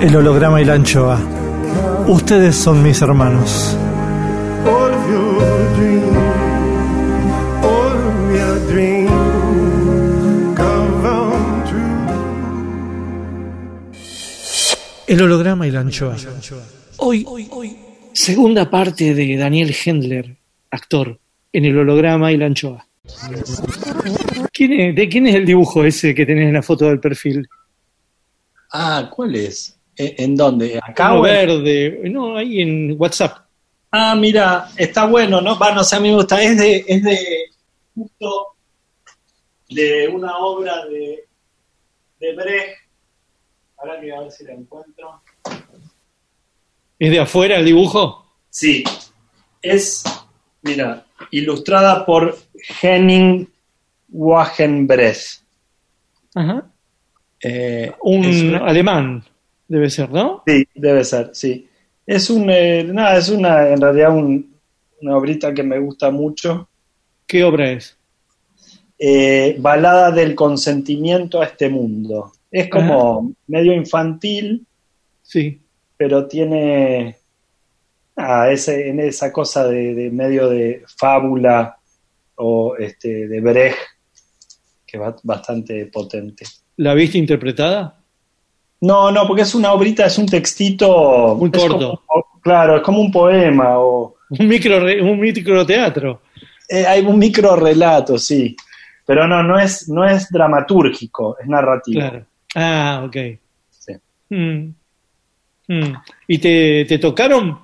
El holograma y la anchoa. Ustedes son mis hermanos. El holograma y la anchoa. Hoy, segunda parte de Daniel Hendler, actor, en el holograma y la anchoa. ¿Quién es- ¿De quién es el dibujo ese que tenés en la foto del perfil? Ah, ¿cuál es? ¿E- ¿En dónde? ¿Acá Uno verde, no, ahí en WhatsApp. Ah, mira, está bueno, ¿no? Va, no sé, a mí me gusta. Es de, es de justo de una obra de, de Brecht. Ahora que a ver si la encuentro. ¿Es de afuera el dibujo? Sí, es, mira, ilustrada por Henning Wagenbrecht. Ajá. Eh, Un alemán, debe ser, ¿no? Sí, debe ser, sí. Es un, eh, nada, es una, en realidad un- una obrita que me gusta mucho. ¿Qué obra es? Eh, Balada del consentimiento a este mundo. Es como medio infantil, Sí. pero tiene ah, ese, en esa cosa de, de medio de fábula o este, de Brecht, que es ba- bastante potente. ¿La viste interpretada? No, no, porque es una obrita, es un textito. Muy corto. como- claro, es como un poema o. Un micro, un microteatro. Eh, hay un micro relato, sí. Pero no, no es, no es dramatúrgico, es narrativo. Claro. Ah, ok. Sí. Mm. Mm. ¿Y te, te tocaron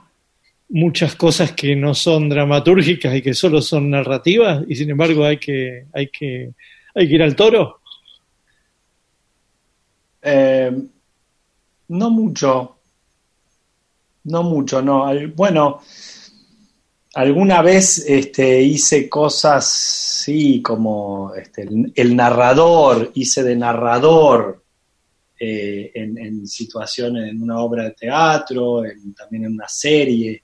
muchas cosas que no son dramatúrgicas y que solo son narrativas y sin embargo hay que, hay que, hay que ir al toro? Eh, no mucho. No mucho, no. Bueno, alguna vez este, hice cosas, sí, como este, el, el narrador, hice de narrador eh, en, en situaciones, en una obra de teatro, en- también en una serie.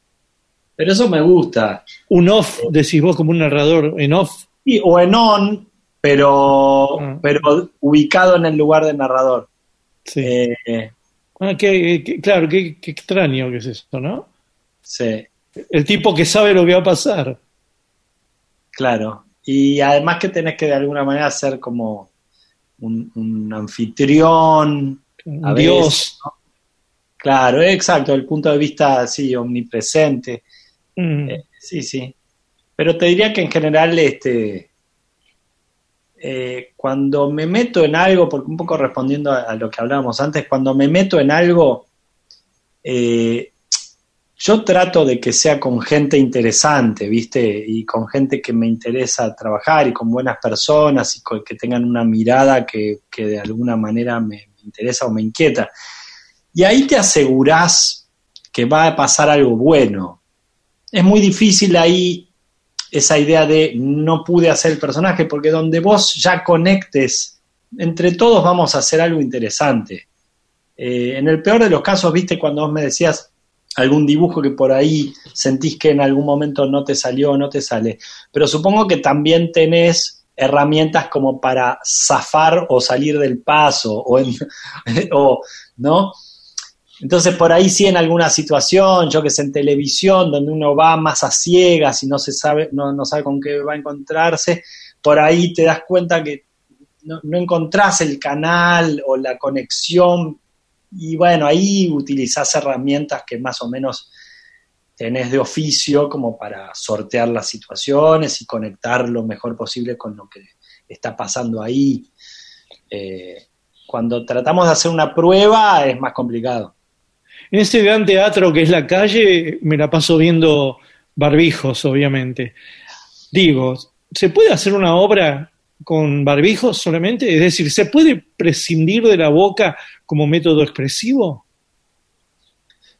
Pero eso me gusta. Un off, decís vos como un narrador en off. Y, o en on, pero, Ah. pero ubicado en el lugar de narrador. Sí. Eh, Ah, qué- qué- claro, qué, qué extraño que es esto, ¿no? sí. El tipo que sabe lo que va a pasar. Claro. Y además que tenés que de alguna manera ser como un, un anfitrión. Un a Dios. veces, ¿no? Claro, exacto, el punto de vista así omnipresente. Mm. Eh, sí, sí. Pero te diría que en general, este, eh, cuando me meto en algo, porque un poco respondiendo a, lo que hablábamos antes, cuando me meto en algo, eh, yo trato de que sea con gente interesante, ¿viste? Y con gente que me interesa trabajar y con buenas personas y que tengan una mirada que, que de alguna manera me, me interesa o me inquieta. Y ahí te asegurás que va a pasar algo bueno. Es muy difícil ahí esa idea de no pude hacer el personaje, porque donde vos ya conectes, entre todos vamos a hacer algo interesante. Eh, en el peor de los casos, viste, cuando vos me decías algún dibujo que por ahí sentís que en algún momento no te salió o no te sale. Pero supongo que también tenés herramientas como para zafar o salir del paso o, ¿no? Entonces por ahí sí en alguna situación, yo que sé, en televisión, donde uno va más a ciegas y no se sabe, no, no sabe con qué va a encontrarse, por ahí te das cuenta que no, no encontrás el canal o la conexión y bueno, ahí utilizás herramientas que más o menos tenés de oficio como para sortear las situaciones y conectar lo mejor posible con lo que está pasando ahí. Eh, cuando tratamos de hacer una prueba es más complicado. En ese gran teatro que es la calle, me la paso viendo barbijos, obviamente. Digo, ¿se puede hacer una obra con barbijos solamente? Es decir, ¿se puede prescindir de la boca como método expresivo?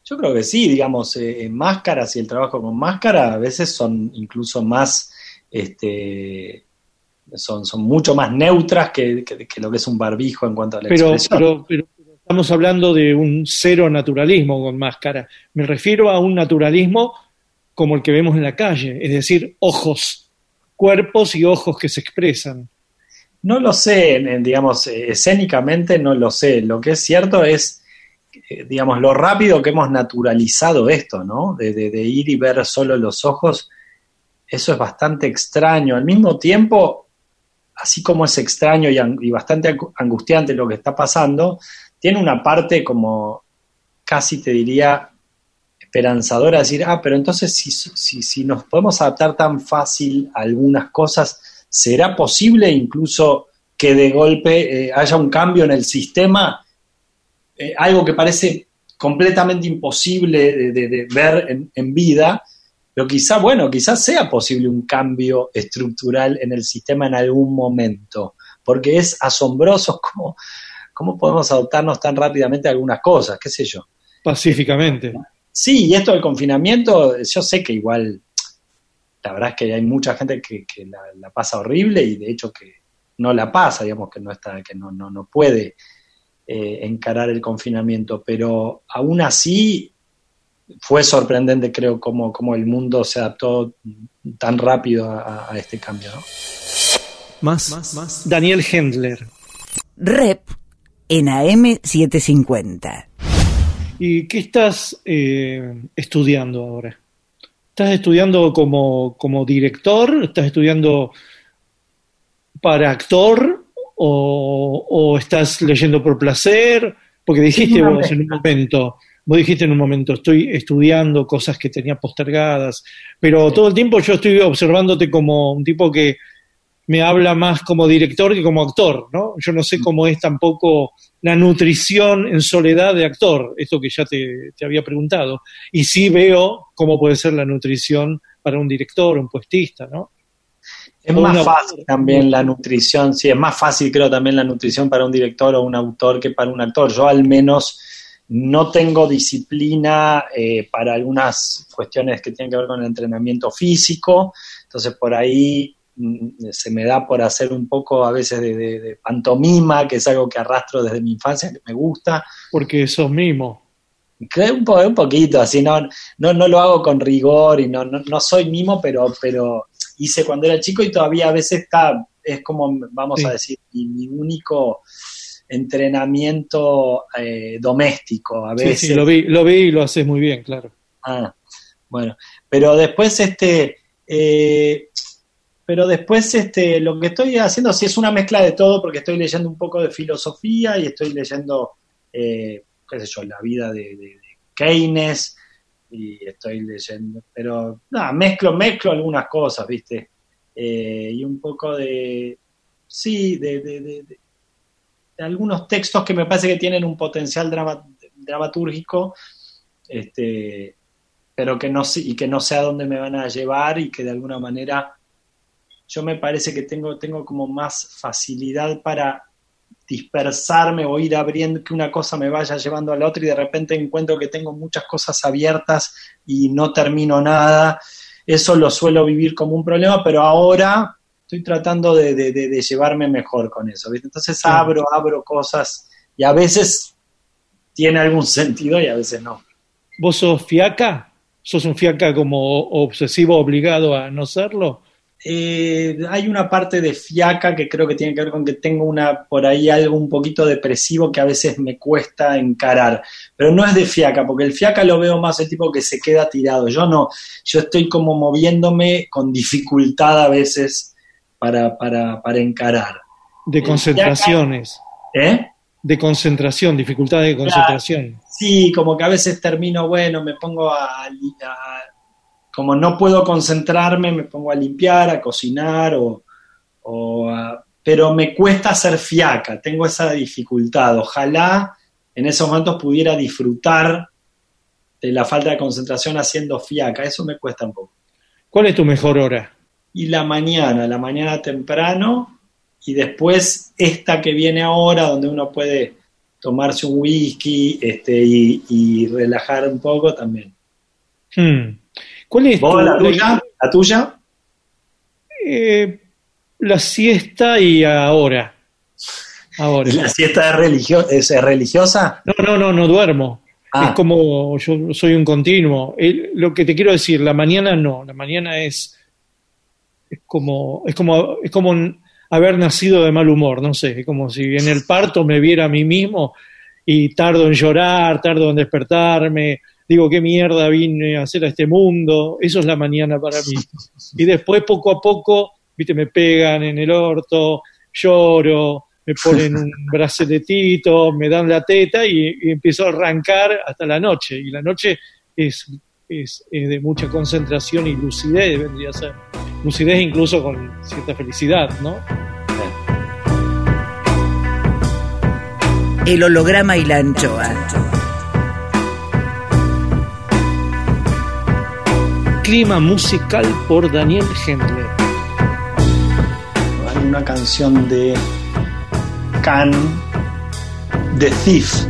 Yo creo que sí, digamos, eh, máscaras y el trabajo con máscara a veces son incluso más, este, son, son mucho más neutras que, que- que lo que es un barbijo en cuanto a la Pero, expresión. pero, pero estamos hablando de un cero naturalismo con máscara. Me refiero a un naturalismo como el que vemos en la calle, es decir, ojos, cuerpos y ojos que se expresan. No lo sé, digamos, eh, escénicamente no lo sé. Lo que es cierto es, eh, digamos, lo rápido que hemos naturalizado esto, ¿no? De, de- de ir y ver solo los ojos, eso es bastante extraño. Al mismo tiempo, así como es extraño y, y bastante angu- angustiante lo que está pasando, tiene una parte como, casi te diría, esperanzadora, decir, ah, pero entonces si, si, si nos podemos adaptar tan fácil a algunas cosas, ¿será posible incluso que de golpe eh, haya un cambio en el sistema? Eh, algo que parece completamente imposible de, ver en, en vida, pero quizá, bueno, quizás sea posible un cambio estructural en el sistema en algún momento, porque es asombroso cómo, cómo podemos adoptarnos tan rápidamente a algunas cosas, qué sé yo. Pacíficamente. Sí, y esto del confinamiento, yo sé que igual, la verdad es que hay mucha gente que, que la, la pasa horrible y de hecho que no la pasa, digamos que no está, que no, no, no puede eh, encarar el confinamiento, pero aún así fue sorprendente, creo, cómo, cómo el mundo se adaptó tan rápido a, a este cambio. ¿no? Más, Daniel Hendler. Rep en AM750. ¿Y qué estás eh, estudiando ahora? ¿Estás estudiando como, como director? ¿Estás estudiando para actor? ¿O, o estás leyendo por placer? Porque dijiste vos en un momento, vos dijiste en un momento, estoy estudiando cosas que tenía postergadas, pero todo el tiempo yo estoy observándote como un tipo que me habla más como director que como actor, ¿no? Yo no sé cómo es tampoco la nutrición en soledad de actor, esto que ya te, te había preguntado. Y sí veo cómo puede ser la nutrición para un director, un puestista, ¿no? Es O más fácil también la nutrición, sí, es más fácil creo también la nutrición para un director o un autor que para un actor. Yo al menos no tengo disciplina eh, para algunas cuestiones que tienen que ver con el entrenamiento físico, entonces por ahí mm, se me da por hacer un poco a veces de, de- de pantomima, que es algo que arrastro desde mi infancia, que me gusta, Porque sos mimo. un, po- un poquito así, no, no, no lo hago con rigor y no, no, no soy mimo, pero, pero hice cuando era chico y todavía a veces está, es como, vamos Sí. a decir, mi, mi único entrenamiento eh, doméstico, a Sí, veces. sí, lo vi, lo vi y lo haces muy bien, claro. Ah, bueno, pero después este, eh, pero después este, lo que estoy haciendo sí es una mezcla de todo porque estoy leyendo un poco de filosofía y estoy leyendo, eh, qué sé yo, la vida de, Keynes y estoy leyendo, pero nada, mezclo, mezclo algunas cosas, viste, Eh, y un poco de, sí, de, de- algunos textos que me parece que tienen un potencial drama- dramatúrgico, este, pero que no sé, y que no sé a dónde me van a llevar y que de alguna manera yo me parece que tengo, tengo como más facilidad para dispersarme o ir abriendo, que una cosa me vaya llevando a la otra y de repente encuentro que tengo muchas cosas abiertas y no termino nada. Eso lo suelo vivir como un problema, pero ahora estoy tratando de, de- de- de llevarme mejor con eso. ¿viste? Entonces abro, abro cosas y a veces tiene algún sentido y a veces no. ¿Vos sos fiaca? ¿Sos un fiaca como obsesivo obligado a no serlo? Eh, hay una parte de fiaca que creo que tiene que ver con que tengo una por ahí algo un poquito depresivo que a veces me cuesta encarar, pero no es de fiaca, porque el fiaca lo veo más el tipo que se queda tirado. Yo no, yo estoy como moviéndome con dificultad a veces para, para, para encarar. De concentraciones. ¿Eh? De concentración, dificultad de concentración. Sí, como que a veces termino, bueno, me pongo a, a- como no puedo concentrarme, me pongo a limpiar, a cocinar, o, o a- pero me cuesta hacer fiaca, tengo esa dificultad. Ojalá en esos momentos pudiera disfrutar de la falta de concentración haciendo fiaca, eso me cuesta un poco. ¿Cuál es tu mejor hora? Y la mañana, la mañana temprano, y después esta que viene ahora, donde uno puede tomarse un whisky este, y, y relajar un poco también. Hmm. ¿Cuál es ¿Vos, tu- la tuya? ¿La tuya? Eh, la siesta y ahora. Ahora. ¿Y la siesta es, religio- es religiosa? No, no, no, no duermo. Ah. Es como yo soy un continuo. El- lo que te quiero decir, la mañana no, la mañana es, es como es como es como haber nacido de mal humor, no sé, es como si en el parto me viera a mí mismo y tardo en llorar, tardo en despertarme, digo qué mierda vine a hacer a este mundo, eso es la mañana para mí. Y después poco a poco, viste, me pegan en el orto, lloro, me ponen un braceletito, me dan la teta y, y empiezo a arrancar hasta la noche. Y la noche es, es, es de mucha concentración y lucidez, vendría a ser. Lucidez incluso con cierta felicidad, ¿no? El holograma y la anchoa. Clima musical por Daniel Hendler. Hay una canción de Can, The Thief.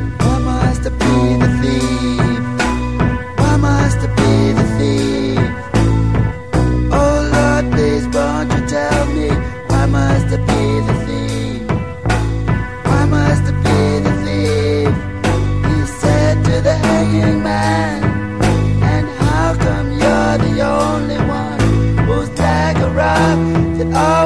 I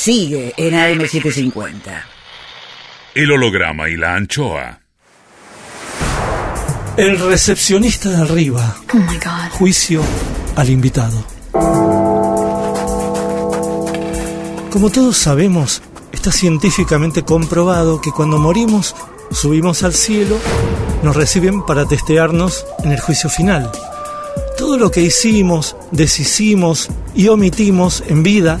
sigue en AM750. El holograma y la anchoa. El recepcionista de arriba. Oh my god. Juicio al invitado. Como todos sabemos, está científicamente comprobado que cuando morimos, subimos al cielo, nos reciben para testearnos en el juicio final. Todo lo que hicimos, deshicimos y omitimos en vida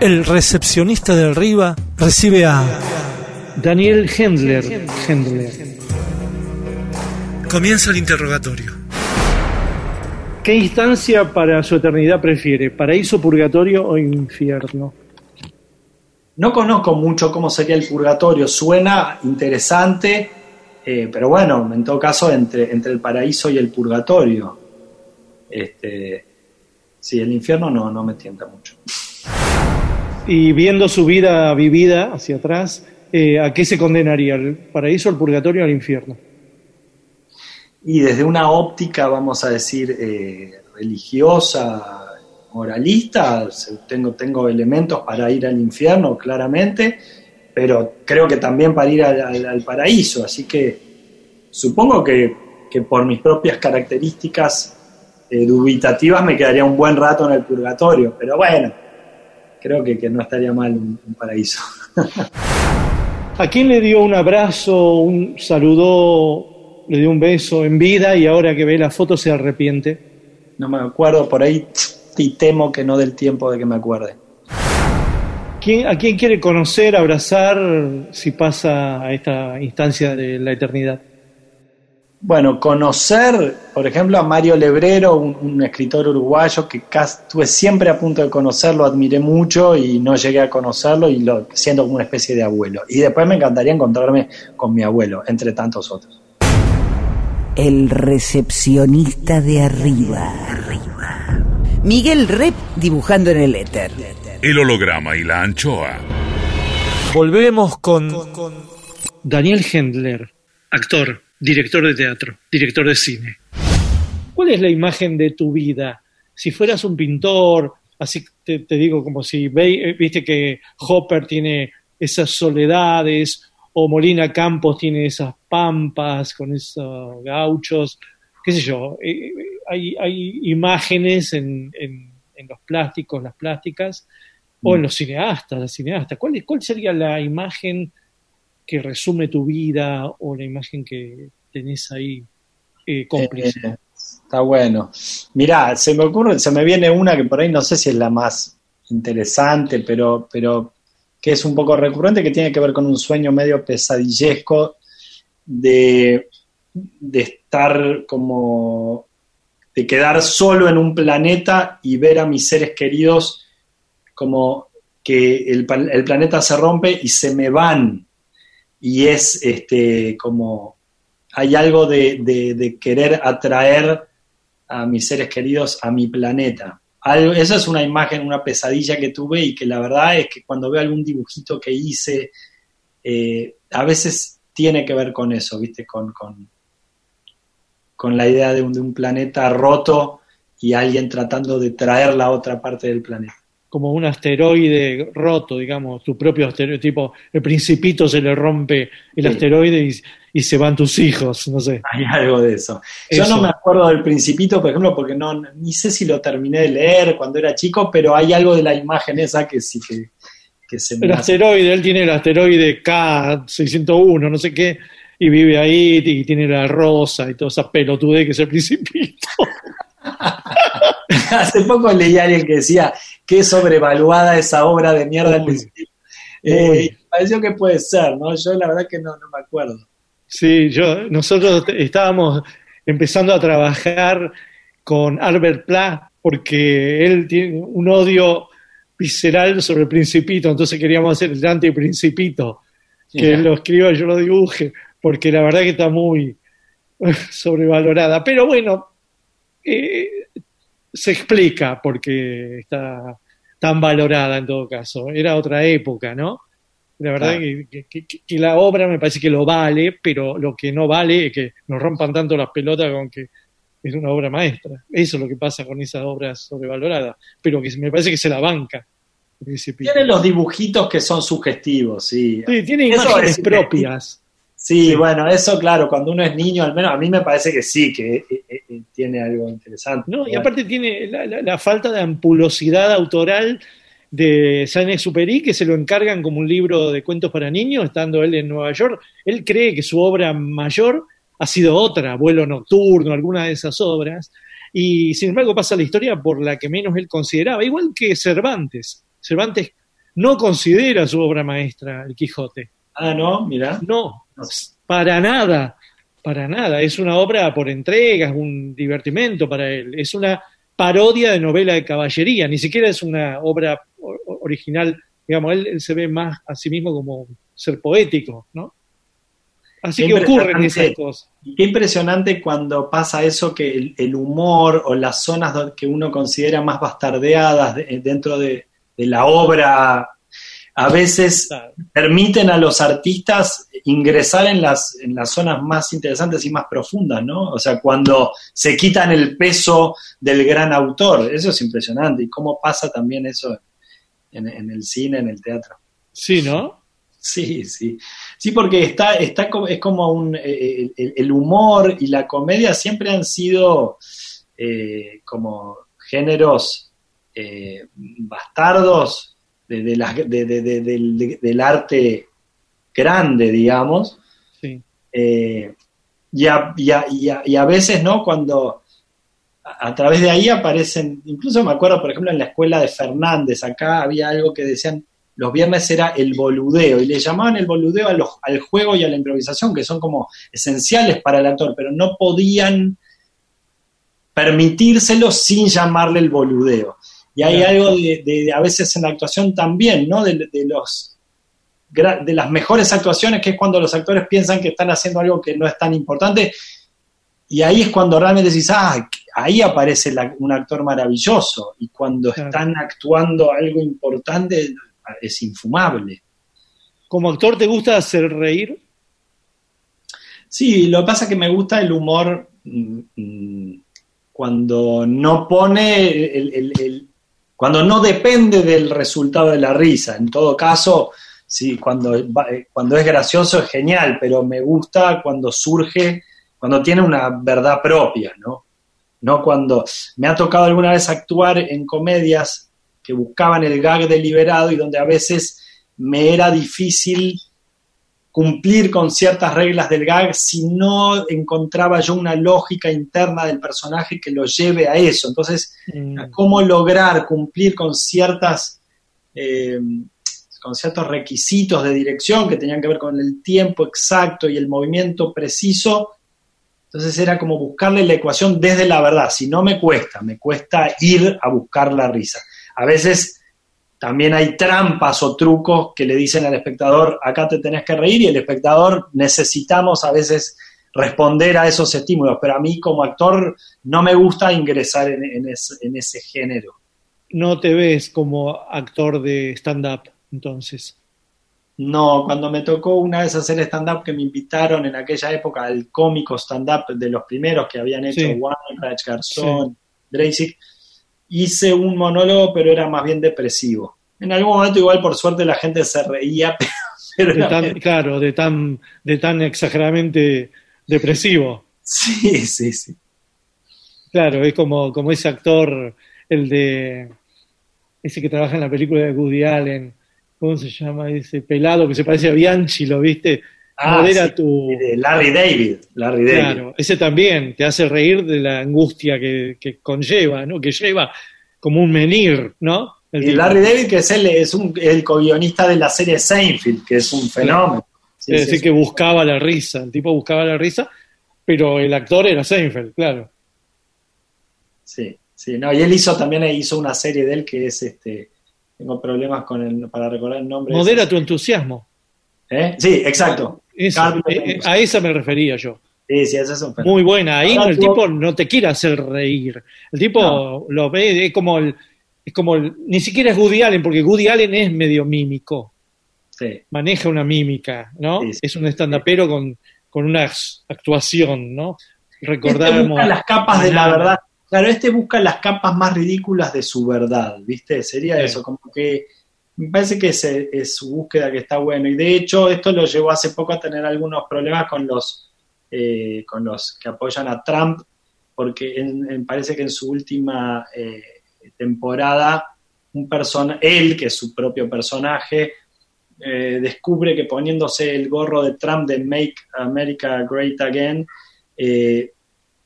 El recepcionista del Riva recibe a Daniel Hendler. Hendler. Comienza el interrogatorio. ¿Qué instancia para su eternidad prefiere? ¿Paraíso, purgatorio o infierno? No conozco mucho cómo sería el purgatorio, suena interesante, eh, pero bueno, en todo caso entre, entre el paraíso y el purgatorio. Este, sí, el infierno no, no me tienta mucho. Y viendo su vida vivida hacia atrás, eh, ¿a qué se condenaría? ¿Al paraíso, al purgatorio o al infierno? Y desde una óptica, vamos a decir, eh, religiosa, moralista, tengo, tengo elementos para ir al infierno, claramente, pero creo que también para ir al paraíso, así que supongo que, que por mis propias características eh, dubitativas me quedaría un buen rato en el purgatorio, pero bueno, creo que, que no estaría mal un, un paraíso. ¿A quién le dio un abrazo, un saludó, le dio un beso en vida y ahora que ve la foto se arrepiente? No me acuerdo, por ahí y temo que no del tiempo de que me acuerde. ¿Quién- ¿A quién quiere conocer, abrazar si pasa a esta instancia de la eternidad? Bueno, conocer, por ejemplo, a Mario Lebrero, un, un escritor uruguayo que casi estuve siempre a punto de conocerlo, admiré mucho y no llegué a conocerlo y lo siento como una especie de abuelo. Y después me encantaría encontrarme con mi abuelo, entre tantos otros. El recepcionista de arriba. Miguel Rep dibujando en el éter. El holograma y la anchoa. Volvemos con Daniel Hendler, actor, director de teatro, director de cine. ¿Cuál es la imagen de tu vida? Si fueras un pintor, así te, te digo como si ve- eh, viste que Hopper tiene esas soledades o Molina Campos tiene esas pampas con esos gauchos, qué sé yo, eh, hay, hay imágenes en, en- en los plásticos, las plásticas, o en los cineastas, las cineastas. ¿Cuál, es- ¿Cuál sería la imagen que resume tu vida o la imagen que tenés ahí eh, cómplice? Eh, está bueno. Mirá, se me ocurre, se me viene una que por ahí no sé si es la más interesante, pero, pero que es un poco recurrente, que tiene que ver con un sueño medio pesadillesco de, de estar como, de quedar solo en un planeta y ver a mis seres queridos como que el, planeta se rompe y se me van. Y es este como hay algo de, querer atraer a mis seres queridos a mi planeta. Algo, esa es una imagen, una pesadilla que tuve y que la verdad es que cuando veo algún dibujito que hice, eh, a veces tiene que ver con eso, ¿viste? Con, con, con la idea de un, de un planeta roto y alguien tratando de traer la otra parte del planeta. Como un asteroide roto, digamos, tu propio asteroide, tipo, el principito se le rompe el Sí. asteroide y, y se van tus hijos, no sé. Hay algo de eso. Yo no me acuerdo del Principito, por ejemplo, porque no, ni sé si lo terminé de leer cuando era chico, pero hay algo de la imagen esa que sí que, que se me El hace. asteroide, él tiene el asteroide K601, no sé qué, y vive ahí y tiene la rosa y toda esa pelotudez que es el principito. Hace poco leí a alguien que decía qué sobrevaluada esa obra de mierda del Uy. Principito. Eh, pareció que puede ser, ¿no? Yo la verdad que no, no me acuerdo. Sí, yo, nosotros estábamos empezando a trabajar con Albert Pla porque él tiene un odio visceral sobre el principito, entonces queríamos hacer el anti-principito, que él lo escriba y yo lo dibuje, porque la verdad que está muy sobrevalorada. Pero bueno, eh, se explica porque está tan valorada en todo caso. Era otra época, ¿no? La verdad Claro. que, que- que- que la obra me parece que lo vale, pero lo que no vale es que nos rompan tanto las pelotas con que es una obra maestra. Eso es lo que pasa con esas obras sobrevaloradas, pero que me parece que se la banca. el Principito. Tiene los dibujitos que son sugestivos, sí. Sí, tiene Eso imágenes es- propias. Sí, bueno, eso claro, cuando uno es niño, al menos a mí me parece que sí, que eh, eh, eh, tiene algo interesante. No, y aparte tiene la, la- la falta de ampulosidad autoral de Saint-Exupéry, que se lo encargan como un libro de cuentos para niños, estando él en Nueva York. Él cree que su obra mayor ha sido otra, Vuelo Nocturno, alguna de esas obras, y sin embargo pasa la historia por la que menos él consideraba, igual que Cervantes. Cervantes no considera su obra maestra, El Quijote. Ah, no, mira. No, para nada, para nada. Es una obra por entregas, un divertimento para él. Es una parodia de novela de caballería, ni siquiera es una obra original. Digamos, él, él se ve más a sí mismo como ser poético, ¿no? Así que ocurren esas cosas. Qué impresionante cuando pasa eso que el, el humor o las zonas que uno considera más bastardeadas de- dentro de, de la obra a veces permiten a los artistas ingresar en las, en las zonas más interesantes y más profundas, ¿no? O sea, cuando se quitan el peso del gran autor, eso es impresionante. Y cómo pasa también eso en, en el cine, en el teatro. Sí, ¿no? Sí, sí. Sí, porque está, está es como un eh, el, el humor y la comedia siempre han sido eh, como géneros eh, bastardos de, de las- de- de- de- del, de- del arte grande, digamos. Sí. Eh, y, a, y a- y a- y a veces, ¿no? Cuando a, a través de ahí aparecen, incluso me acuerdo, por ejemplo, en la escuela de Fernández, acá había algo que decían, los viernes era el boludeo, y le llamaban el boludeo a los- al juego y a la improvisación, que son como esenciales para el actor, pero no podían permitírselo sin llamarle el boludeo. Y hay Claro. algo de, a veces en la actuación también, ¿no? De, de los de las mejores actuaciones, que es cuando los actores piensan que están haciendo algo que no es tan importante, y ahí es cuando realmente decís, ah, ahí aparece la- un actor maravilloso, y cuando Claro. están actuando algo importante, es infumable. Como actor, ¿te gusta hacer reír? Sí, lo que pasa es que me gusta el humor mm, mm, cuando no pone, el- el- el- cuando no depende del resultado de la risa. En todo caso, sí, cuando, eh, cuando es gracioso es genial, pero me gusta cuando surge, cuando tiene una verdad propia, ¿no? No cuando me ha tocado alguna vez actuar en comedias que buscaban el gag deliberado y donde a veces me era difícil cumplir con ciertas reglas del gag si no encontraba yo una lógica interna del personaje que lo lleve a eso. Entonces, Mm, cómo lograr cumplir con ciertas eh, con ciertos requisitos de dirección que tenían que ver con el tiempo exacto y el movimiento preciso. Entonces era como buscarle la ecuación desde la verdad. Si no me cuesta, me cuesta ir a buscar la risa. A veces también hay trampas o trucos que le dicen al espectador, acá te tenés que reír y el espectador necesitamos a veces responder a esos estímulos, pero a mí como actor no me gusta ingresar en, en ese, en ese género. No te ves como actor de stand-up, entonces. No, cuando me tocó una vez hacer stand-up que me invitaron en aquella época al cómico stand-up de los primeros que habían hecho Sí. Weinreich, Garzón, Dreisig, hice un monólogo, pero era más bien depresivo. En algún momento igual por suerte la gente se reía, pero De tan, claro, de tan, de tan exageradamente depresivo. sí, sí, sí. Claro, es como, como ese actor, el de ese que trabaja en la película de Woody Allen, ¿cómo se llama? Ese pelado que se parece a Bianchi, ¿lo viste? Modera Ah, sí, tu... de Larry David, Larry David. Claro, ese también te hace reír de la angustia que, que conlleva, ¿no? Que lleva como un menir, ¿no? El Y. Larry David, que es el, es un, el co-guionista de la serie Seinfeld, que es un fenómeno. Sí, es decir, sí. que buscaba la risa, el tipo buscaba la risa, pero el actor era Seinfeld, claro. Sí, sí, no, y él hizo también hizo una serie de él que es este tengo problemas con el para recordar el nombre. de Modera tu entusiasmo. ¿Eh? Sí, exacto. Eh, eh, a esa me refería yo. Sí, sí. Muy buena. Ahí Ahora el tipo no te quiere hacer reír. El tipo No. lo ve, es como el, es como el- ni siquiera es Woody Allen, porque Woody Allen es medio mímico, Sí, maneja una mímica, ¿no? Sí, sí. Es un estandapero con, con una act- actuación, ¿no? este Recordamos. busca las capas de la verdad. Claro, este busca las capas más ridículas de su verdad, ¿viste? Sería Sí. eso, como que Me parece que es, es su búsqueda que está bueno. Y de hecho, esto lo llevó hace poco a tener algunos problemas con los, eh, con los que apoyan a Trump, porque parece que en su última eh, temporada, un persona, él, que es su propio personaje, eh, descubre que poniéndose el gorro de Trump de Make America Great Again,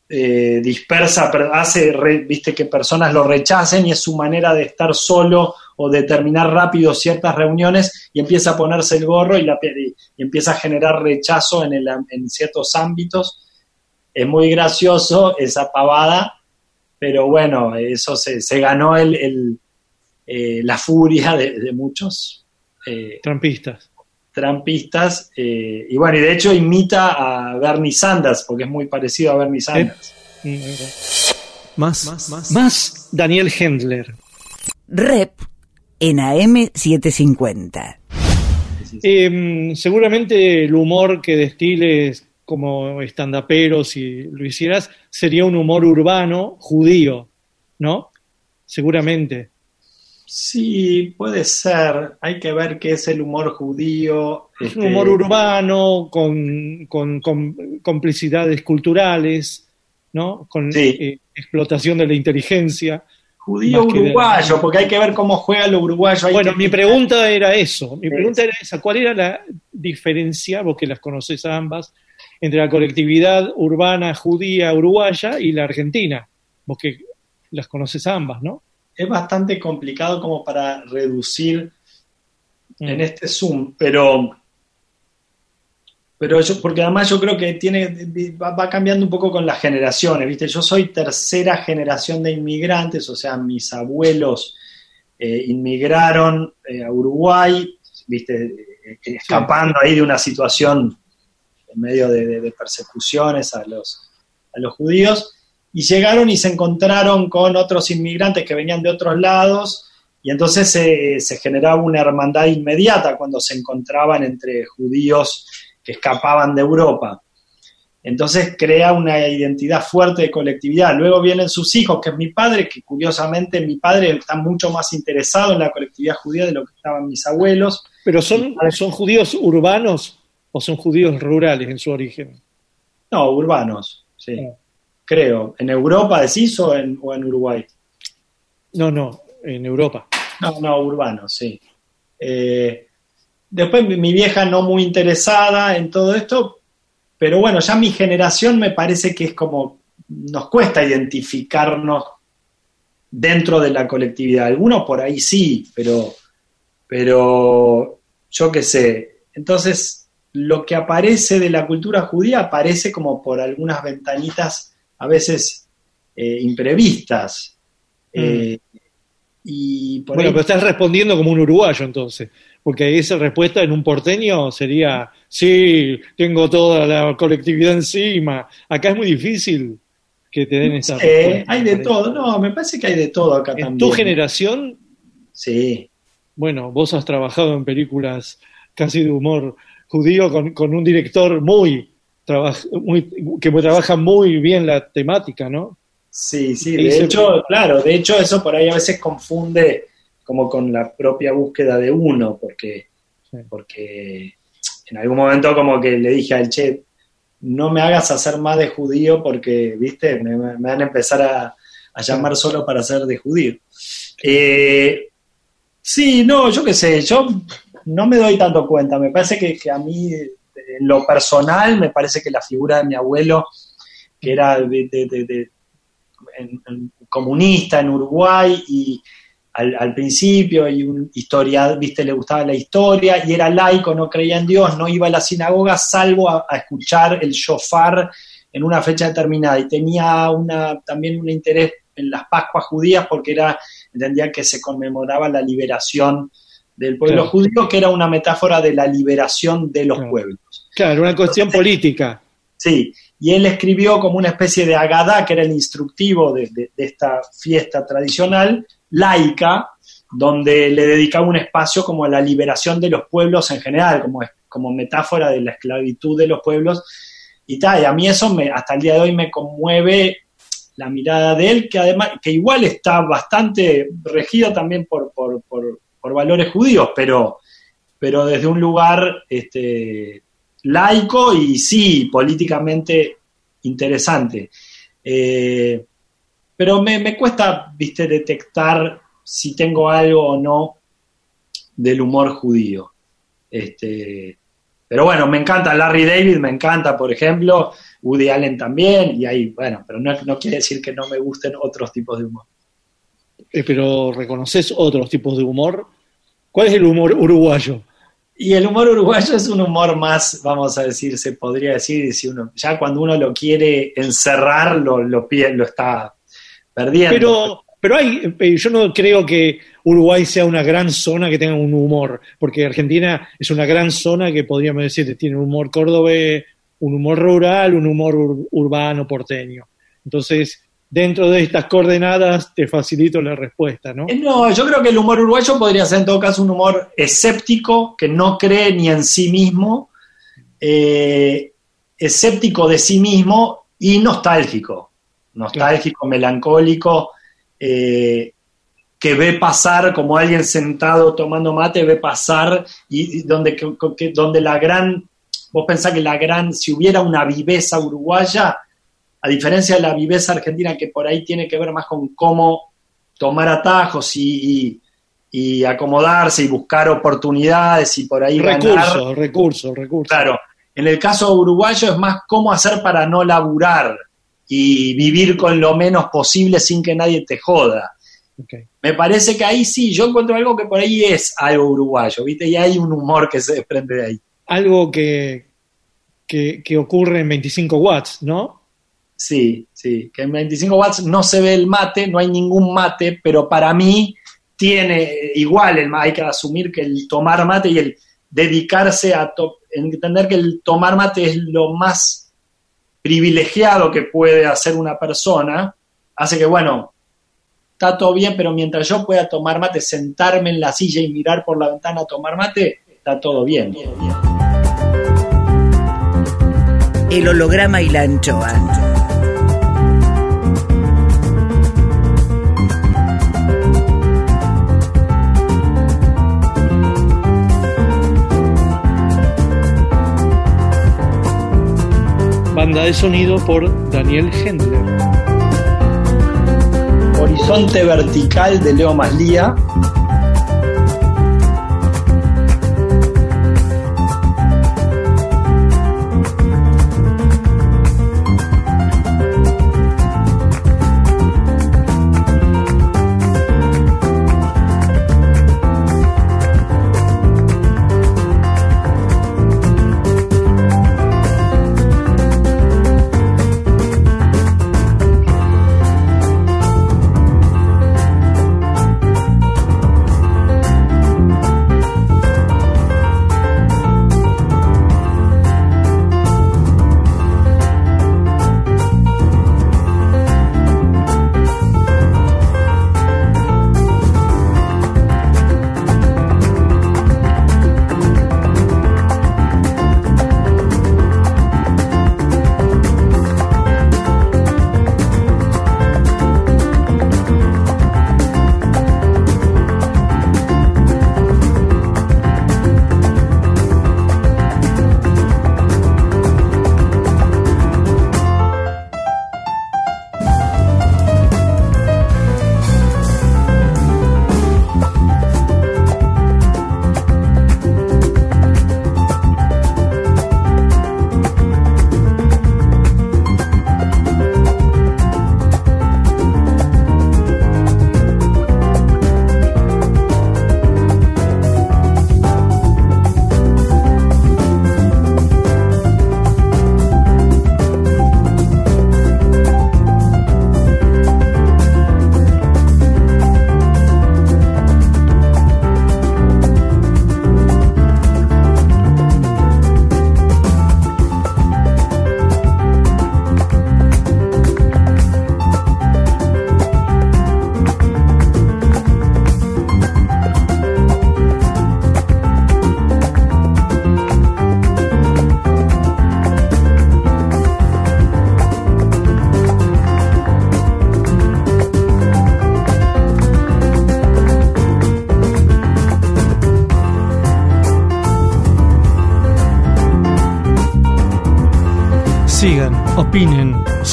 eh, dispersa, per- hace, re- viste, que personas lo rechacen y es su manera de estar solo o de terminar rápido ciertas reuniones y empieza a ponerse el gorro y, la, y, empieza a generar rechazo en, el, en ciertos ámbitos. Es muy gracioso esa pavada, pero bueno, eso se, se ganó el, el, eh, la furia de, de muchos eh, Trampistas. Trampistas. eh, y bueno, y de hecho imita a Bernie Sanders, porque es muy parecido a Bernie Sanders. Mm, Más, más, más. Más Daniel Hendler. Rep en AM750. Eh, seguramente el humor que destiles como estandapero, si lo hicieras, sería un humor urbano judío, ¿no? Seguramente. Sí, puede ser. Hay que ver qué es el humor judío. Es un este, humor urbano con, con- con complicidades culturales, ¿no? Con Sí. eh, explotación de la inteligencia. Judío uruguayo, porque hay que ver cómo juega lo uruguayo. Hay Bueno, que- mi pregunta era eso. Mi pregunta era esa. ¿Cuál era la diferencia, vos que las conoces a ambas, entre la colectividad urbana judía uruguaya y la argentina? Vos que las conoces a ambas, ¿no? Es bastante complicado como para reducir Mm. en este Zoom, pero pero yo, porque además yo creo que tiene va, va cambiando un poco con las generaciones, ¿viste? Yo soy tercera generación de inmigrantes, o sea, mis abuelos eh, inmigraron eh, a Uruguay, ¿viste? Eh, escapando ahí de una situación en medio de, de- de persecuciones a los, a los judíos, y llegaron y se encontraron con otros inmigrantes que venían de otros lados, y entonces se- se generaba una hermandad inmediata cuando se encontraban entre judíos que escapaban de Europa. Entonces crea una identidad fuerte de colectividad. Luego vienen sus hijos, que es mi padre, que curiosamente mi padre está mucho más interesado en la colectividad judía de lo que estaban mis abuelos. ¿Pero son, son judíos urbanos o son judíos rurales en su origen? No, urbanos, sí. Ah. Creo. ¿En Europa decís o en, o en Uruguay? No, no, en Europa. No, no, urbanos, sí. Eh, después mi, mi vieja no muy interesada en todo esto, pero bueno, ya mi generación me parece que es como, nos cuesta identificarnos dentro de la colectividad. Algunos por ahí sí, pero, pero yo qué sé. Entonces, lo que aparece de la cultura judía aparece como por algunas ventanitas a veces eh, imprevistas. Eh, y por Bueno, ahí- pero estás respondiendo como un uruguayo entonces, porque esa respuesta en un porteño sería, sí, tengo toda la colectividad encima. Acá es muy difícil que te den esa Eh, hay de todo, no, me parece que hay de todo acá En también. tu generación, Sí, bueno, vos has trabajado en películas casi de humor judío con, con un director muy, muy que trabaja muy bien la temática, ¿no? sí, sí. De se- hecho, claro, de hecho eso por ahí a veces confunde como con la propia búsqueda de uno, porque, Sí. porque en algún momento como que le dije al che, no me hagas hacer más de judío porque, viste, me, me van a empezar a, a llamar solo para ser de judío. Eh, sí, no, yo qué sé, yo no me doy tanto cuenta, me parece que, que a mí, en lo personal, me parece que la figura de mi abuelo, que era de, de- de- de- en- en- comunista en Uruguay y al, al principio y un historia, viste, le gustaba la historia y era laico, no creía en Dios, no iba a la sinagoga salvo a, a escuchar el shofar en una fecha determinada y tenía una, también un interés en las Pascuas judías porque era, entendía que se conmemoraba la liberación del pueblo Claro. judío, que era una metáfora de la liberación de los Claro. pueblos. Claro, una cuestión política. Sí, y él escribió como una especie de agadá, que era el instructivo de, de- de esta fiesta tradicional, laica, donde le dedicaba un espacio como a la liberación de los pueblos en general, como, como metáfora de la esclavitud de los pueblos. Y tal, y a mí eso me, hasta el día de hoy me conmueve la mirada de él, que además, que igual está bastante regido también por, por, por por valores judíos, pero, pero desde un lugar este, laico y sí, políticamente interesante. Eh, pero me, me cuesta, viste, detectar si tengo algo o no del humor judío. Este, pero bueno, me encanta Larry David, me encanta, por ejemplo, Woody Allen también, y ahí, bueno, pero no, no quiere decir que no me gusten otros tipos de humor. Eh, pero reconoces otros tipos de humor. ¿Cuál es el humor uruguayo? Y el humor uruguayo es un humor más, vamos a decir, se podría decir, si uno, ya cuando uno lo quiere encerrar, lo, lo, lo está perdiendo. Pero, pero hay, eh, yo no creo que Uruguay sea una gran zona que tenga un humor, porque Argentina es una gran zona que podríamos decir tiene un humor cordobés, un humor rural, un humor ur- urbano porteño. Entonces, dentro de estas coordenadas te facilito la respuesta, ¿no? Eh, No, yo creo que el humor uruguayo podría ser en todo caso un humor escéptico, que no cree ni en sí mismo, eh, escéptico de sí mismo y nostálgico. Nostálgico, melancólico, eh, que ve pasar como alguien sentado tomando mate, ve pasar y, y donde, que- que- donde la gran, vos pensás que la gran, si hubiera una viveza uruguaya, a diferencia de la viveza argentina que por ahí tiene que ver más con cómo tomar atajos y, y- y acomodarse y buscar oportunidades y por ahí ganar. Recursos, recursos, recursos. Claro, en el caso uruguayo es más cómo hacer para no laburar y vivir con lo menos posible sin que nadie te joda. Me parece que ahí sí, yo encuentro algo que por ahí es algo uruguayo, ¿viste? Y hay un humor que se desprende de ahí. Algo que, que, que ocurre en 25 watts, ¿no? Sí, sí, que en 25 watts no se ve el mate, no hay ningún mate, pero para mí tiene igual, el, hay que asumir que el tomar mate y el dedicarse a entender que el tomar mate es lo más privilegiado que puede hacer una persona, hace que, bueno, está todo bien, pero mientras yo pueda tomar mate, sentarme en la silla y mirar por la ventana a tomar mate, está todo bien. El holograma y la anchoa. De sonido por Daniel Hendler. Horizonte vertical de Leo Maslía.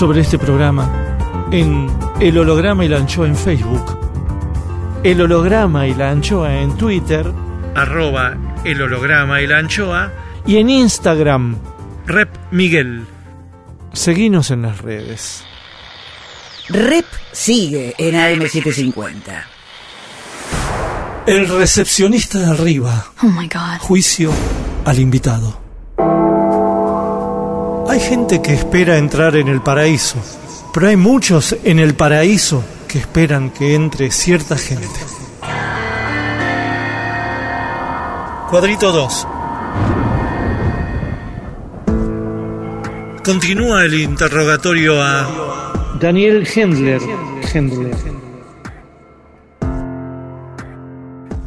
Sobre este programa en El Holograma y la Anchoa en Facebook, El Holograma y la Anchoa en Twitter, arroba El Holograma y la Anchoa, y en Instagram, Rep Miguel. Seguinos en las redes. Rep sigue en AM750. El recepcionista de arriba. Oh my God. Juicio al invitado. Hay gente que espera entrar en el paraíso, pero hay muchos en el paraíso que esperan que entre cierta gente. Cuadrito 2. Continúa el interrogatorio a Daniel Hendler. Hendler.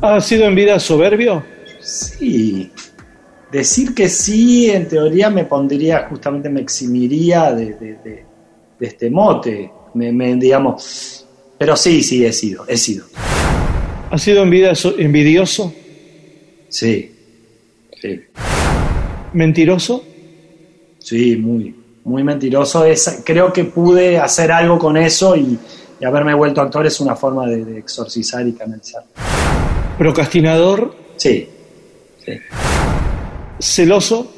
¿Ha sido en vida soberbio? Sí. Decir que sí, en teoría, me pondría, justamente me eximiría de, de- de- de este mote. Me, me, digamos. Pero sí, sí, he sido, he sido. ¿Ha sido envidioso? Sí. Sí. ¿Mentiroso? Sí, muy, muy mentiroso. Es, creo que pude hacer algo con eso y, y haberme vuelto actor es una forma de, de exorcizar y canalizar. ¿Procrastinador? Sí, sí. ¿Celoso?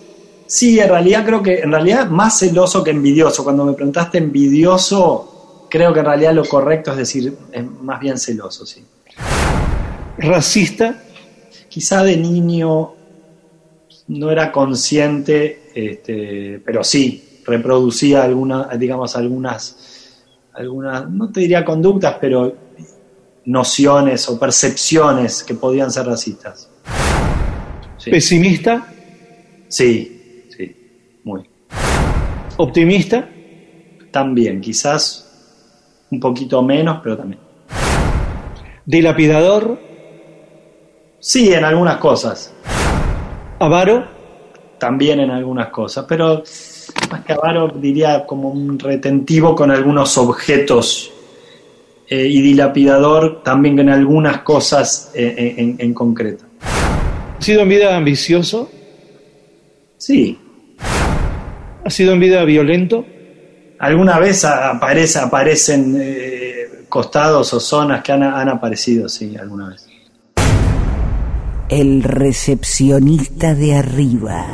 Sí, en realidad creo que, en realidad más celoso que envidioso. Cuando me preguntaste envidioso, creo que en realidad lo correcto es decir, es más bien celoso, sí. ¿Racista? Quizá de niño no era consciente, este, pero sí, reproducía alguna, digamos, algunas, algunas, no te diría conductas, pero nociones o percepciones que podían ser racistas. Sí, ¿Pesimista? Sí, sí, muy. ¿Optimista? También, quizás un poquito menos, pero también. ¿Dilapidador? Sí, en algunas cosas, ¿Avaro? también en algunas cosas, pero más que avaro diría como un retentivo con algunos objetos eh, y dilapidador también en algunas cosas eh, en, en- concreto. ¿Ha sido en vida ambicioso? Sí, ¿Ha sido en vida violento? alguna vez aparece, aparecen eh, costados o zonas que han, han aparecido, sí, alguna vez. El recepcionista de arriba.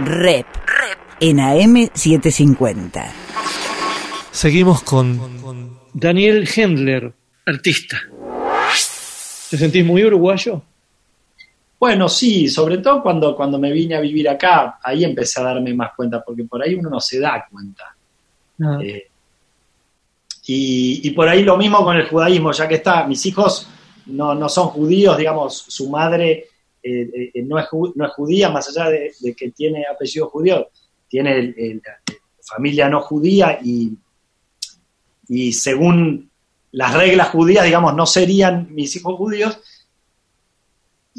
Rep. En AM750. Seguimos con Daniel Hendler, artista. ¿Te sentís muy uruguayo? Bueno, sí, sobre todo cuando, cuando me vine a vivir acá, ahí empecé a darme más cuenta, porque por ahí uno no se da cuenta. Eh, y, y por ahí lo mismo con el judaísmo, ya que está, mis hijos no, no son judíos, digamos, su madre eh, eh, no, es, no es judía, más allá de, de que tiene apellido judío, tiene el- el- familia no judía y, y según las reglas judías, digamos, no serían mis hijos judíos.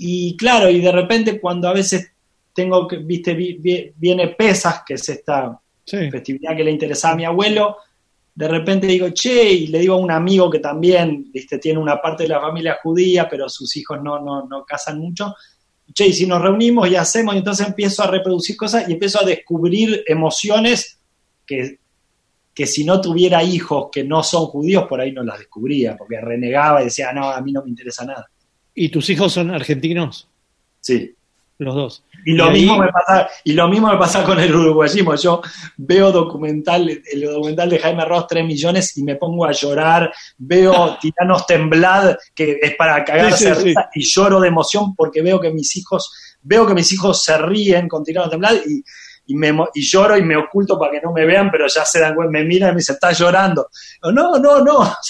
Y claro, y de repente cuando a veces tengo que, viste, vi- vi- viene Pesas, que es esta Sí. festividad que le interesaba a mi abuelo, de repente digo, che, y le digo a un amigo que también, viste, tiene una parte de la familia judía, pero sus hijos no, no, no casan mucho, che, y si nos reunimos y hacemos, y entonces empiezo a reproducir cosas y empiezo a descubrir emociones que, que si no tuviera hijos que no son judíos, por ahí no las descubría, porque renegaba y decía, no, a mí no me interesa nada. ¿Y tus hijos son argentinos? Sí. Los dos. Y lo, Y ahí- mismo me pasa, y lo mismo me pasa con el uruguayismo. Yo veo documental, el documental de Jaime Ross, 3 millones, y me pongo a llorar. Veo Tiranos Temblad, que es para cagarse Sí, sí, y lloro de emoción porque veo que mis hijos, veo que mis hijos se ríen con Tiranos Temblad y, y, me, y lloro y me oculto para que no me vean, pero ya se dan cuenta, me miran y me dicen, estás llorando. No, no, no.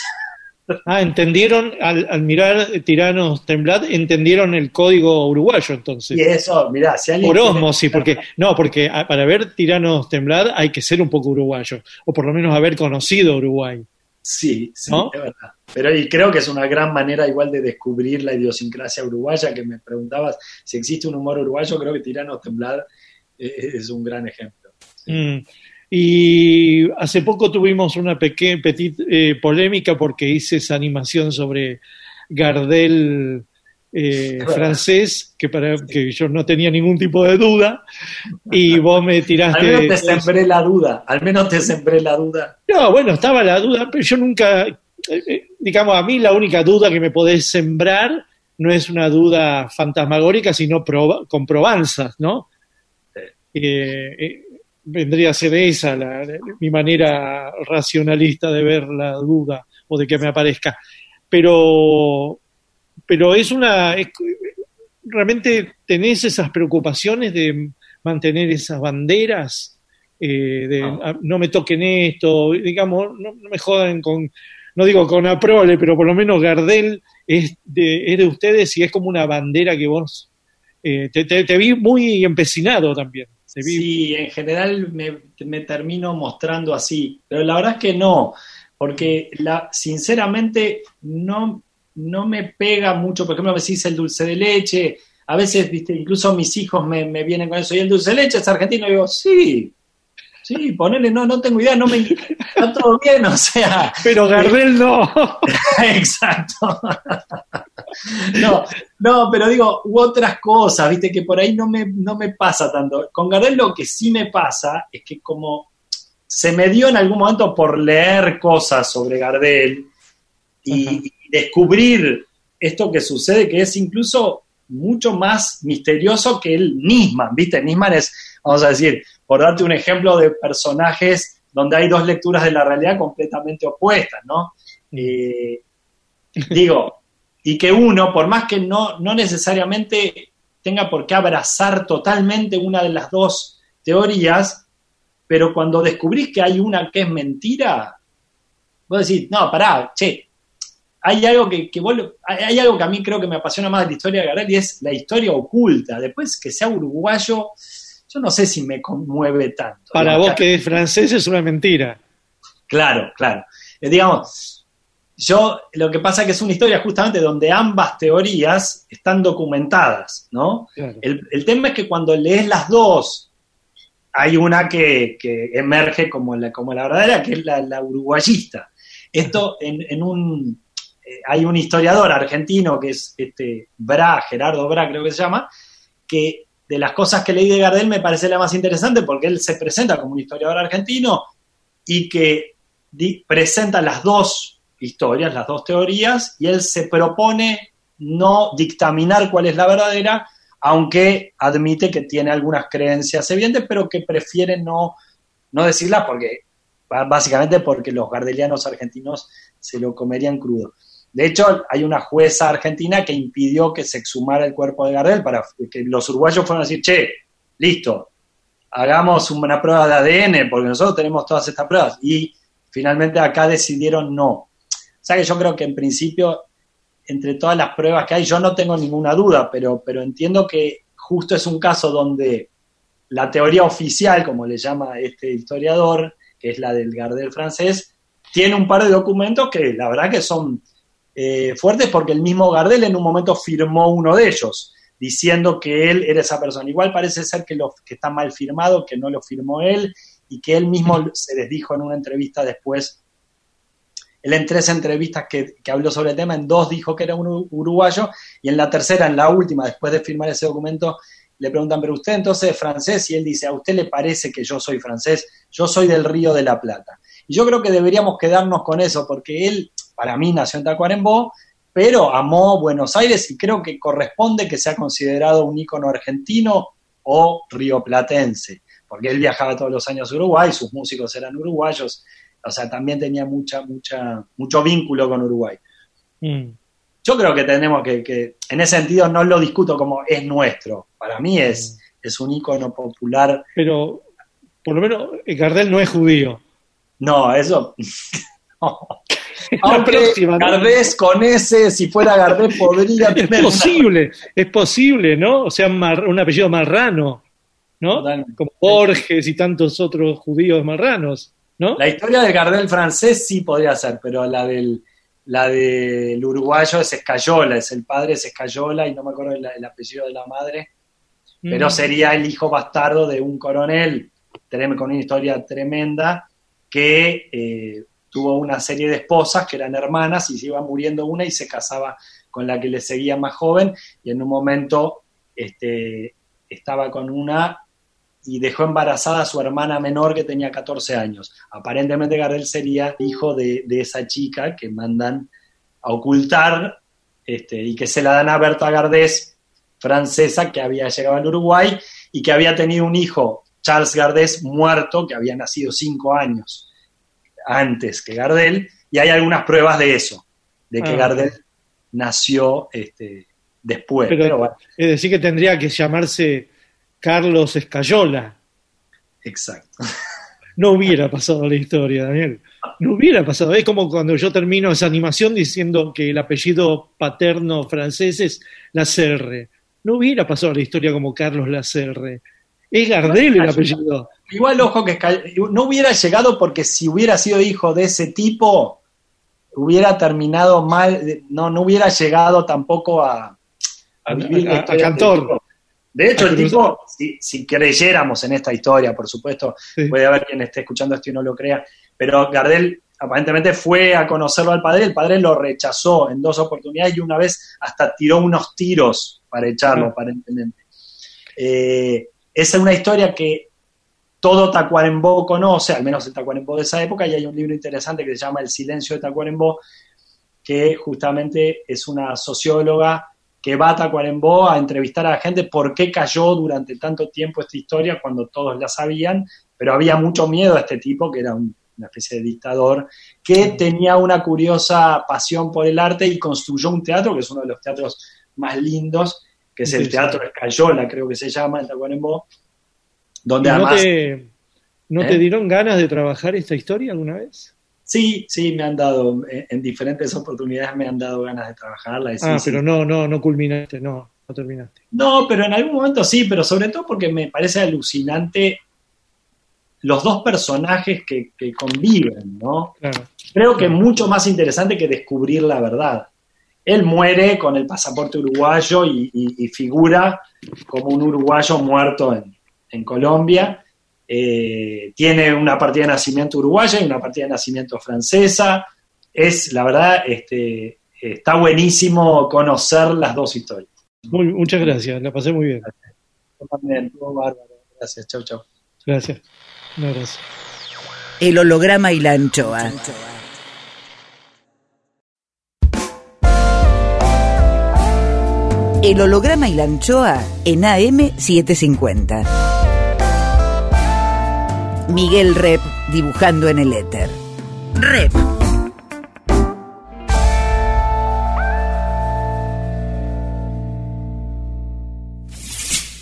Ah, entendieron, al, al mirar Tiranos Temblad, entendieron el código uruguayo entonces. Y eso, mirá, si alguien. Por osmosis, porque no, porque a- para ver Tiranos Temblad hay que ser un poco uruguayo, o por lo menos haber conocido Uruguay. Sí, sí, ¿No? es verdad. Pero y creo que es una gran manera igual de descubrir la idiosincrasia uruguaya, que me preguntabas si existe un humor uruguayo, creo que Tiranos Temblad eh, es un gran ejemplo. Mm. Y hace poco tuvimos una pequeña petit, eh, polémica porque hice esa animación sobre Gardel eh, francés, que para que yo no tenía ningún tipo de duda, y vos me Al tiraste. menos te sembré la duda, al menos te sembré la duda. No, bueno, estaba la duda, pero yo nunca, eh, eh, digamos, a mí la única duda que me podés sembrar no es una duda fantasmagórica, sino proba- con probanzas, ¿no? Eh, eh, vendría a ser esa la- la- mi manera racionalista de ver la duda o de que me aparezca. Pero, pero es una, es- realmente tenés esas preocupaciones de mantener esas banderas, eh, de No. ah, no me toquen esto, digamos, no, no me jodan con, no digo con Aprole, pero por lo menos Gardel es de, es de ustedes y es como una bandera que vos, eh, te, te- te vi muy empecinado también. Sí, en general me, me termino mostrando así, pero la verdad es que no, porque la, sinceramente no, no me pega mucho, por ejemplo, me decís el dulce de leche, a veces, viste, incluso mis hijos me, me vienen con eso, y el dulce de leche es argentino, y digo, sí, sí, ponele, no, no tengo idea, no me, está todo bien, o sea, Pero Gardel no. Exacto. No, no, pero digo, u otras cosas, viste, que por ahí no me, no me pasa tanto. Con Gardel lo que sí me pasa es que como se me dio en algún momento por leer cosas sobre Gardel y, descubrir esto que sucede, que es incluso mucho más misterioso que el Nisman, ¿viste? Nisman es, vamos a decir, por darte un ejemplo de personajes donde hay dos lecturas de la realidad completamente opuestas, ¿no? Eh, digo, y que uno, por más que no, no necesariamente tenga por qué abrazar totalmente una de las dos teorías, pero cuando descubrís que hay una que es mentira, vos decís, no, pará, che, hay algo que, que vos hay, algo que a mí creo que me apasiona más de la historia de Gardel y es la historia oculta. Después que sea uruguayo, yo no sé si me conmueve tanto. Para Digamos, vos que es francés es una mentira. Claro, claro. Eh, digamos, yo lo que pasa es que es una historia justamente donde ambas teorías están documentadas, ¿no? Claro. El, el tema es que cuando lees las dos, hay una que, que emerge como la, como la verdadera, que es la, la uruguayista. Esto en, en un... eh, hay un historiador argentino que es este Bra, Gerardo Bra creo que se llama, que de las cosas que leí de Gardel me parece la más interesante porque él se presenta como un historiador argentino y que di- presenta las dos historias, las dos teorías, y él se propone no dictaminar cuál es la verdadera, aunque admite que tiene algunas creencias evidentes, pero que prefiere no, no decirlas porque, básicamente porque los gardelianos argentinos se lo comerían crudo. De hecho, hay una jueza argentina que impidió que se exhumara el cuerpo de Gardel para que los uruguayos fueran a decir, che, listo, hagamos una prueba de ADN, porque nosotros tenemos todas estas pruebas. Y finalmente acá decidieron no. Sea que yo creo que en principio, entre todas las pruebas que hay, yo no tengo ninguna duda, pero, pero entiendo que justo es un caso donde la teoría oficial, como le llama este historiador, que es la del Gardel francés, tiene un par de documentos que la verdad que son eh, fuertes porque el mismo Gardel en un momento firmó uno de ellos, diciendo que él era esa persona. Igual parece ser que, lo, que está mal firmado, que no lo firmó él y que él mismo se les dijo en una entrevista después. Él en tres entrevistas que, que habló sobre el tema, en dos dijo que era un uru- uruguayo y en la tercera, en la última, después de firmar ese documento, le preguntan, pero usted entonces es francés y él dice, ¿a usted le parece que yo soy francés? Yo soy del Río de la Plata. Y yo creo que deberíamos quedarnos con eso, porque él, para mí, nació en Tacuarembó, pero amó Buenos Aires y creo que corresponde que sea considerado un ícono argentino o rioplatense, porque él viajaba todos los años a Uruguay, sus músicos eran uruguayos, o sea, también tenía mucha, mucha, mucho vínculo con Uruguay. Mm. Yo creo que tenemos que, que, en ese sentido, no lo discuto como es nuestro, para mí es, es un ícono popular. Pero, por lo menos, Gardel no es judío. No, eso... no. Aunque próxima, ¿no? Gardés con ese, si fuera Gardés, podría Es tener una- posible, es posible, ¿no? O sea, un apellido marrano, ¿no? Totalmente. Como Borges y tantos otros judíos marranos, ¿no? La historia del Gardel francés sí podría ser, pero la del, la del uruguayo es Escayola, es el padre es Escayola y no me acuerdo el, el apellido de la madre, pero sería el hijo bastardo de un coronel con una historia tremenda que eh, tuvo una serie de esposas que eran hermanas y se iba muriendo una y se casaba con la que le seguía más joven y en un momento este, estaba con una y dejó embarazada a su hermana menor que tenía 14 años. Aparentemente Gardel sería hijo de, de esa chica que mandan a ocultar este, y que se la dan a Berta Gardés, francesa, que había llegado al Uruguay y que había tenido un hijo, Charles Gardés, muerto, que había nacido cinco años antes que Gardel, y hay algunas pruebas de eso, de que Ah. Gardel nació este, después. Pero, Pero bueno, es decir, que tendría que llamarse Carlos Escayola. exacto. No hubiera pasado la historia, Daniel. No hubiera pasado. Es como cuando yo termino esa animación diciendo que el apellido paterno francés es Lacerre. No hubiera pasado la historia como Carlos Lacerre. Es Gardel el apellido. Igual, ojo, que no hubiera llegado porque si hubiera sido hijo de ese tipo, hubiera terminado mal, no, no hubiera llegado tampoco a, a A- Cantor. De hecho, el tipo, si, si creyéramos en esta historia, por supuesto, Sí. puede haber quien esté escuchando esto y no lo crea, pero Gardel aparentemente fue a conocerlo al padre, el padre lo rechazó en dos oportunidades y una vez hasta tiró unos tiros para echarlo, aparentemente. Eh, esa es una historia que todo Tacuarembó conoce, al menos el Tacuarembó de esa época, y hay un libro interesante que se llama El silencio de Tacuarembó, que justamente es una socióloga que va a Tacuarembó a entrevistar a la gente por qué cayó durante tanto tiempo esta historia cuando todos la sabían, pero había mucho miedo a este tipo, que era un- una especie de dictador, que tenía una curiosa pasión por el arte y construyó un teatro, que es uno de los teatros más lindos, que es el. Teatro Escayola, creo que se llama, en Tacuarembó, donde ¿Y ¿No, además... te, ¿No ¿Eh? te dieron ganas de trabajar esta historia alguna vez? Sí, sí, me han dado, eh, en diferentes oportunidades me han dado ganas de trabajarla. sí, ah, sí. pero no, no, no culminaste, no, no terminaste. No, pero en algún momento sí, pero sobre todo porque me parece alucinante los dos personajes que, que conviven, ¿no? Claro. Creo que es mucho más interesante que descubrir la verdad. Él muere con el pasaporte uruguayo y, y- y figura como un uruguayo muerto en, en Colombia. Eh, tiene una partida de nacimiento uruguaya y una partida de nacimiento francesa. Es, la verdad, este, está buenísimo conocer las dos historias. Muy- muchas gracias, la pasé muy bien. Yo también, estuvo bárbaro. Gracias, chau, chau. Gracias. Un abrazo. El holograma y la anchoa. El holograma y la anchoa en AM750. Miguel Rep dibujando en el éter. Rep.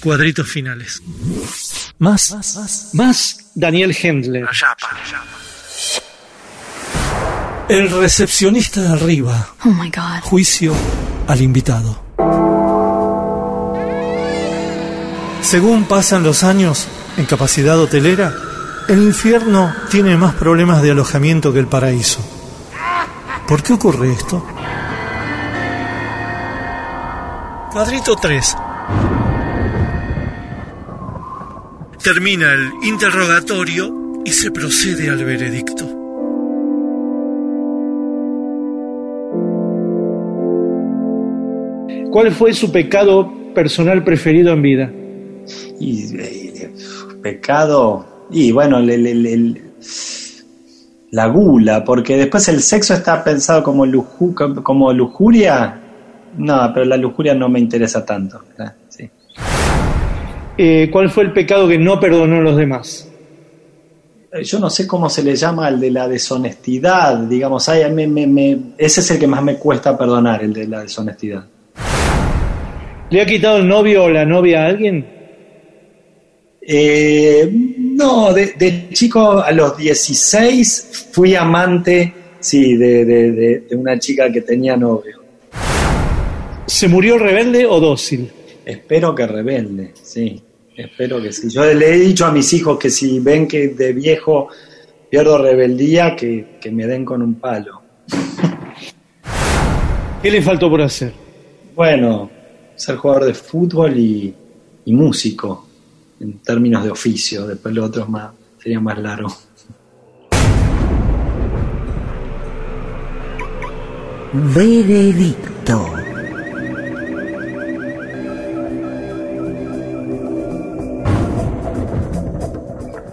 Cuadritos finales. Más. Más Daniel Hendler. El recepcionista de arriba. Oh my god. Juicio al invitado. Según pasan los años en capacidad hotelera, el infierno tiene más problemas de alojamiento que el paraíso. ¿Por qué ocurre esto? Cuadrito 3. Termina el interrogatorio y se procede al veredicto. ¿Cuál fue su pecado personal preferido en vida? Y eh, pecado, y bueno, la gula, porque después el sexo está pensado como, luju- como lujuria. No, pero la lujuria no me interesa tanto. sí. Eh, ¿Cuál fue el pecado que no perdonó a los demás? Eh, Yo no sé cómo se le llama el de la deshonestidad, digamos, ay, a mí me- me- ese es el que más me cuesta perdonar, el de la deshonestidad. ¿Le ha quitado el novio o la novia a alguien? Eh, no, de, de chico a los 16 fui amante, sí, de, de- de- de una chica que tenía novio. ¿Se murió rebelde o dócil? Espero que rebelde, sí, espero que sí. Yo le he dicho a mis hijos que si ven que de viejo pierdo rebeldía, que, que me den con un palo. ¿Qué le faltó por hacer? Bueno, ser jugador de fútbol y, y músico, en términos de oficio, después lo otro más, sería más largo. Veredicto.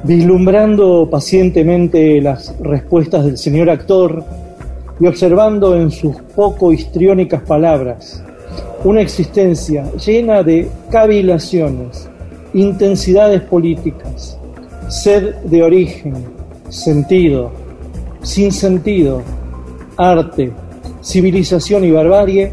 Vislumbrando pacientemente las respuestas del señor actor y observando en sus poco histriónicas palabras una existencia llena de cavilaciones, intensidades políticas, sed de origen, sentido, sin sentido, arte, civilización y barbarie,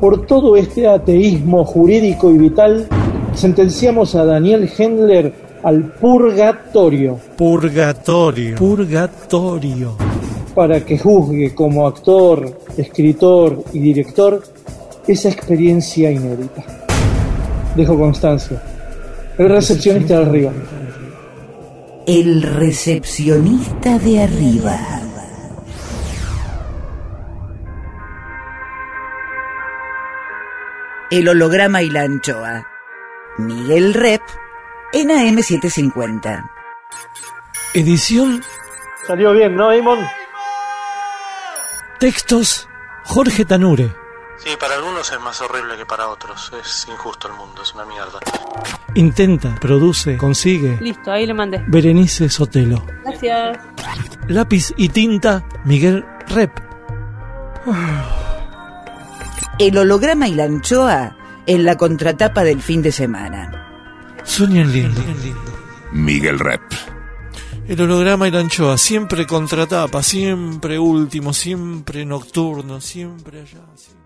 por todo este ateísmo jurídico y vital, sentenciamos a Daniel Hendler al purgatorio Purgatorio. Purgatorio. para que juzgue como actor, escritor y director esa experiencia inédita. Dejo constancia. El recepcionista de arriba. El recepcionista de arriba. El holograma y la anchoa. Miguel Rep en AM750. Edición, Salió bien, ¿no, Damon? textos, Jorge Tanure. Sí, para algunos es más horrible que para otros. Es injusto el mundo, es una mierda. Intenta, produce, consigue. Listo, ahí le mandé. Berenice Sotelo. Gracias. Lápiz y tinta, Miguel Rep. El holograma y la anchoa en la contratapa del fin de semana. Sueñan lindo. Miguel Rep. El holograma y la anchoa, siempre contratapa, siempre último, siempre nocturno, siempre allá. siempre-